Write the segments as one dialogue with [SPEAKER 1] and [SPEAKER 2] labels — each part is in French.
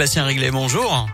[SPEAKER 1] Bastien Réglet, bonjour.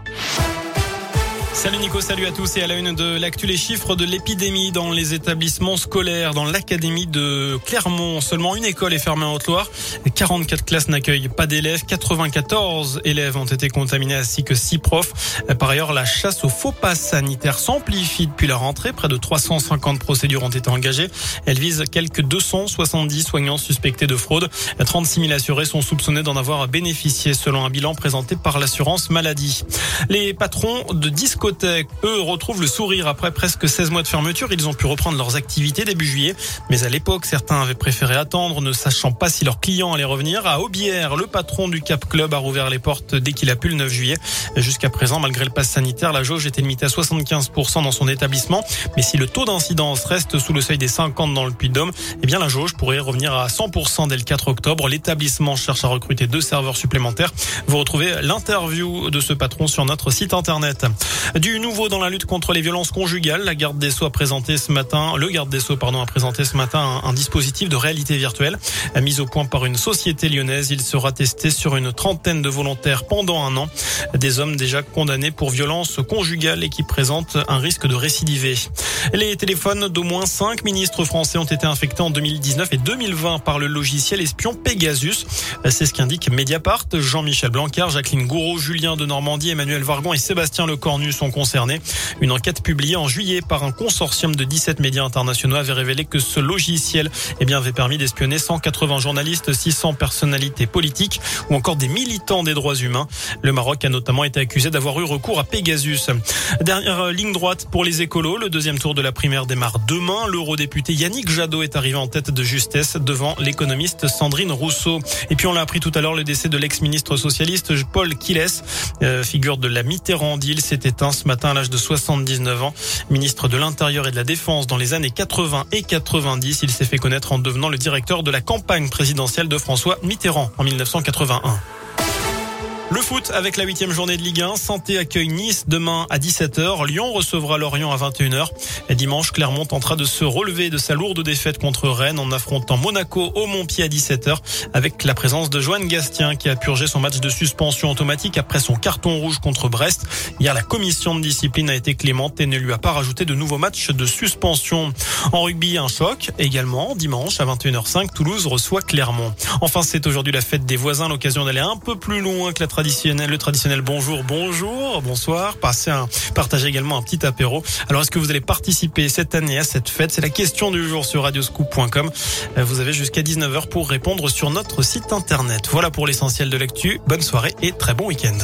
[SPEAKER 2] Salut Nico, salut à tous et à la une de l'actu les chiffres de l'épidémie dans les établissements scolaires. Dans l'académie de Clermont, seulement une école est fermée en Haute-Loire. 44 classes n'accueillent pas d'élèves. 94 élèves ont été contaminés ainsi que 6 profs. Par ailleurs, la chasse aux faux passes sanitaires s'amplifie depuis la rentrée. Près de 350 procédures ont été engagées. Elle vise quelques 270 soignants suspectés de fraude. 36 000 assurés sont soupçonnés d'en avoir bénéficié selon un bilan présenté par l'assurance maladie. Les patrons de disques eux, retrouvent le sourire après presque 16 mois de fermeture. Ils ont pu reprendre leurs activités début juillet. Mais à l'époque, certains avaient préféré attendre, ne sachant pas si leurs clients allaient revenir. À Aubière, le patron du Cap Club a rouvert les portes dès qu'il a pu le 9 juillet. Jusqu'à présent, malgré le pass sanitaire, la jauge était limitée à 75% dans son établissement. Mais si le taux d'incidence reste sous le seuil des 50 dans le Puy-de-Dôme, eh bien, la jauge pourrait revenir à 100% dès le 4 octobre. L'établissement cherche à recruter deux serveurs supplémentaires. Vous retrouvez l'interview de ce patron sur notre site internet. Du nouveau dans la lutte contre les violences conjugales, la garde des Sceaux a présenté ce matin, le garde des Sceaux pardon a présenté ce matin un, dispositif de réalité virtuelle mis au point par une société lyonnaise. Il sera testé sur une trentaine de volontaires pendant un an, des hommes déjà condamnés pour violences conjugales et qui présentent un risque de récidiver. Les téléphones d'au moins cinq ministres français ont été infectés en 2019 et 2020 par le logiciel espion Pegasus. C'est ce qu'indique Mediapart. Jean-Michel Blanquer, Jacqueline Gouraud, Julien de Normandie, Emmanuel Vargon et Sébastien Lecornu sont concernés. Une enquête publiée en juillet par un consortium de 17 médias internationaux avait révélé que ce logiciel eh bien, avait permis d'espionner 180 journalistes, 600 personnalités politiques ou encore des militants des droits humains. Le Maroc a notamment été accusé d'avoir eu recours à Pegasus. Dernière ligne droite pour les écolos. Le deuxième tour de la primaire démarre demain. L'eurodéputé Yannick Jadot est arrivé en tête de justesse devant l'économiste Sandrine Rousseau. Et puis on l'a appris tout à l'heure, le décès de l'ex-ministre socialiste Paul Quiles, euh, figure de la Mitterrandille, s'est éteint ce matin à l'âge de 79 ans. Ministre de l'Intérieur et de la Défense dans les années 80 et 90, il s'est fait connaître en devenant le directeur de la campagne présidentielle de François Mitterrand en 1981. Le foot avec la huitième journée de Ligue 1. Santé accueille Nice demain à 17h. Lyon recevra Lorient à 21h. Et dimanche, Clermont tentera de se relever de sa lourde défaite contre Rennes en affrontant Monaco au Montpied à 17h avec la présence de Joanne Gastien qui a purgé son match de suspension automatique après son carton rouge contre Brest. Hier, la commission de discipline a été clémente et ne lui a pas rajouté de nouveaux matchs de suspension. En rugby, un choc également. Dimanche à 21h05, Toulouse reçoit Clermont. Enfin, c'est aujourd'hui la fête des voisins, l'occasion d'aller un peu plus loin que la traditionnel, le traditionnel bonjour, bonjour, bonsoir. Un, partagez également un petit apéro. Alors, est-ce que vous allez participer cette année à cette fête? C'est la question du jour sur radioscoop.com. Euh, vous avez jusqu'à 19h pour répondre sur notre site internet. Voilà pour l'essentiel de l'actu. Bonne soirée et très bon week-end.